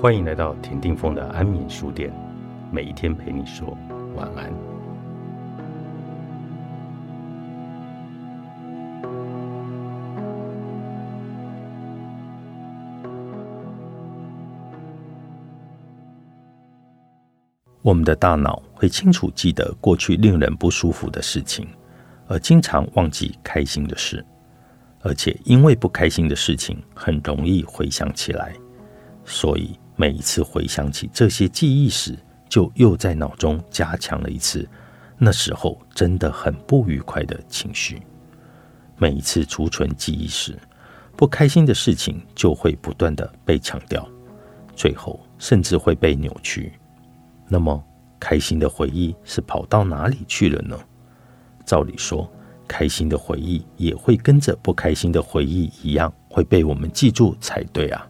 欢迎来到田定峰的安眠书店，每一天陪你说晚安。我们的大脑会清楚记得过去令人不舒服的事情，而经常忘记开心的事，而且因为不开心的事情很容易回想起来，所以。每一次回想起这些记忆时，就又在脑中加强了一次那时候真的很不愉快的情绪。每一次储存记忆时，不开心的事情就会不断的被强调，最后甚至会被扭曲。那么，开心的回忆是跑到哪里去了呢？照理说，开心的回忆也会跟着不开心的回忆一样，会被我们记住才对啊。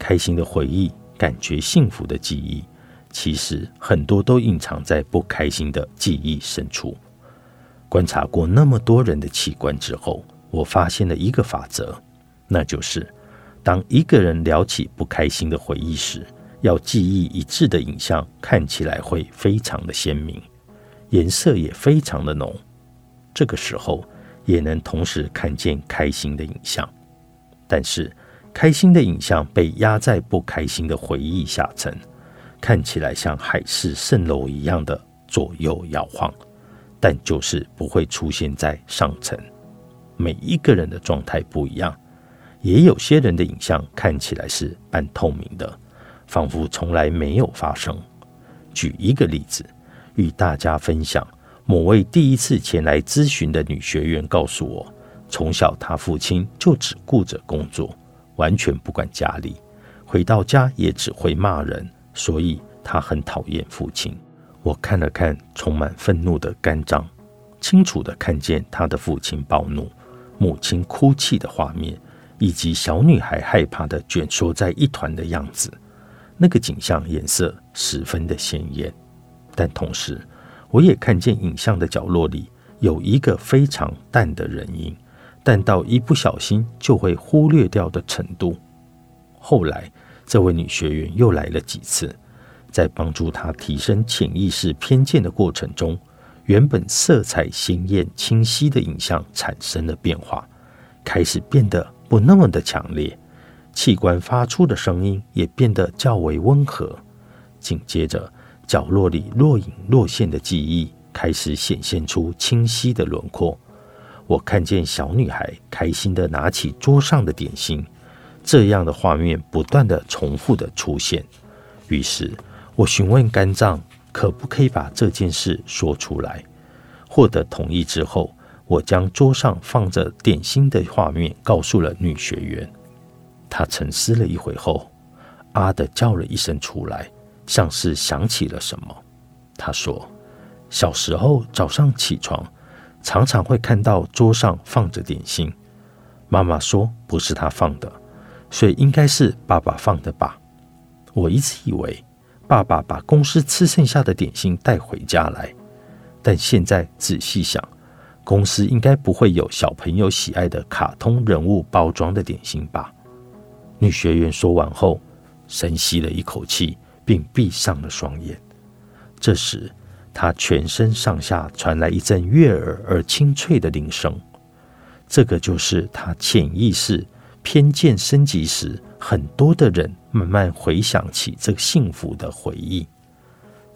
开心的回忆，感觉幸福的记忆，其实很多都隐藏在不开心的记忆深处。观察过那么多人的器官之后，我发现了一个法则，那就是当一个人聊起不开心的回忆时，要记忆一致的影像看起来会非常的鲜明，颜色也非常的浓。这个时候也能同时看见开心的影像，但是。开心的影像被压在不开心的回忆下层，看起来像海市蜃楼一样的左右摇晃，但就是不会出现在上层。每一个人的状态不一样，也有些人的影像看起来是半透明的，仿佛从来没有发生。举一个例子，与大家分享：某位第一次前来咨询的女学员告诉我，从小她父亲就只顾着工作。完全不管家里，回到家也只会骂人，所以他很讨厌父亲。我看了看充满愤怒的肝脏，清楚的看见他的父亲暴怒、母亲哭泣的画面，以及小女孩害怕的卷缩在一团的样子。那个景象颜色十分的鲜艳，但同时我也看见影像的角落里有一个非常淡的人影。但到一不小心就会忽略掉的程度。后来，这位女学员又来了几次，在帮助她提升潜意识偏见的过程中，原本色彩鲜艳、清晰的影像产生了变化，开始变得不那么的强烈，器官发出的声音也变得较为温和。紧接着，角落里若隐若现的记忆开始显现出清晰的轮廓。我看见小女孩开心的拿起桌上的点心，这样的画面不断的重复的出现。于是我询问肝脏可不可以把这件事说出来。获得同意之后，我将桌上放着点心的画面告诉了女学员。她沉思了一会后，啊的叫了一声出来，像是想起了什么。她说：“小时候早上起床。”常常会看到桌上放着点心，妈妈说不是她放的，所以应该是爸爸放的吧。我一直以为爸爸把公司吃剩下的点心带回家来，但现在仔细想，公司应该不会有小朋友喜爱的卡通人物包装的点心吧。女学员说完后，深吸了一口气，并闭上了双眼。这时。他全身上下传来一阵悦耳而清脆的铃声，这个就是他潜意识偏见升级时，很多的人慢慢回想起这个幸福的回忆。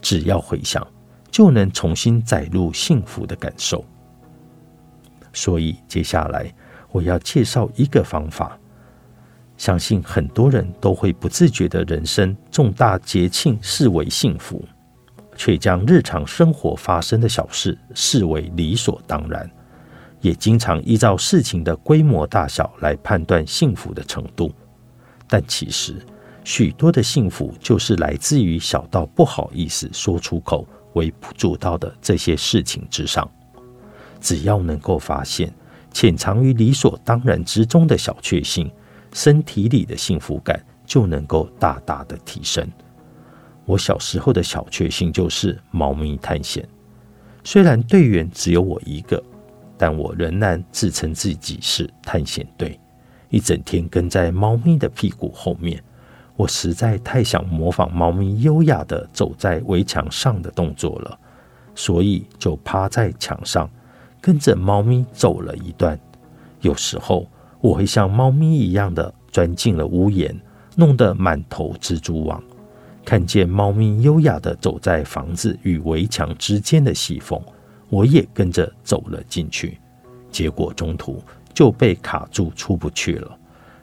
只要回想，就能重新载入幸福的感受。所以接下来我要介绍一个方法，相信很多人都会不自觉的人生重大节庆视为幸福。却将日常生活发生的小事视为理所当然，也经常依照事情的规模大小来判断幸福的程度。但其实，许多的幸福就是来自于小到不好意思说出口、微不足道的这些事情之上。只要能够发现潜藏于理所当然之中的小确幸，身体里的幸福感就能够大大的提升。我小时候的小确幸就是猫咪探险。虽然队员只有我一个，但我仍然自称自己是探险队，一整天跟在猫咪的屁股后面，我实在太想模仿猫咪优雅的走在围墙上的动作了，所以就趴在墙上，跟着猫咪走了一段。有时候我会像猫咪一样的钻进了屋檐，弄得满头蜘蛛网。看见猫咪优雅的走在房子与围墙之间的细缝，我也跟着走了进去。结果中途就被卡住，出不去了。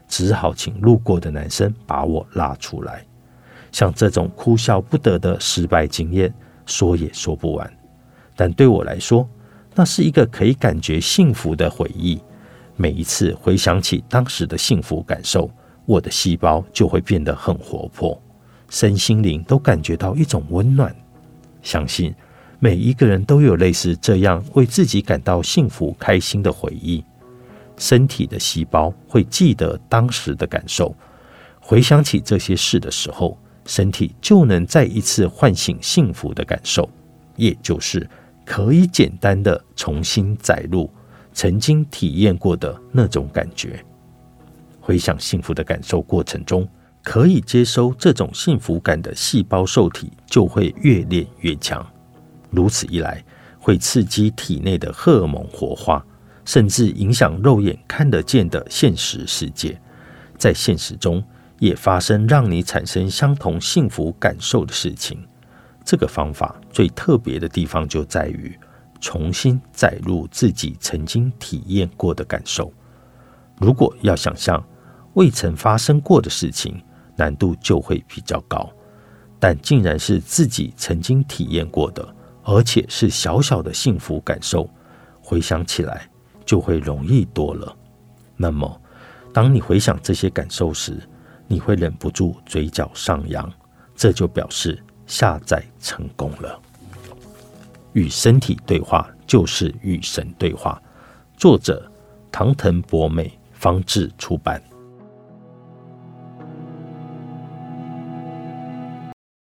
只好请路过的男生把我拉出来。像这种哭笑不得的失败经验，说也说不完。但对我来说，那是一个可以感觉幸福的回忆。每一次回想起当时的幸福感受，我的细胞就会变得很活泼，身心灵都感觉到一种温暖。相信每一个人都有类似这样为自己感到幸福开心的回忆。身体的细胞会记得当时的感受，回想起这些事的时候，身体就能再一次唤醒幸福的感受，也就是可以简单的重新载入曾经体验过的那种感觉。回想幸福的感受过程中，可以接收这种幸福感的细胞受体就会越练越强，如此一来，会刺激体内的荷尔蒙活化。甚至影响肉眼看得见的现实世界，在现实中也发生让你产生相同幸福感受的事情。这个方法最特别的地方就在于重新载入自己曾经体验过的感受。如果要想象未曾发生过的事情，难度就会比较高。但竟然是自己曾经体验过的，而且是小小的幸福感受，回想起来。就会容易多了。那么，当你回想这些感受时，你会忍不住嘴角上扬，这就表示下载成功了。与身体对话就是与神对话。作者：唐腾博美，方志出版。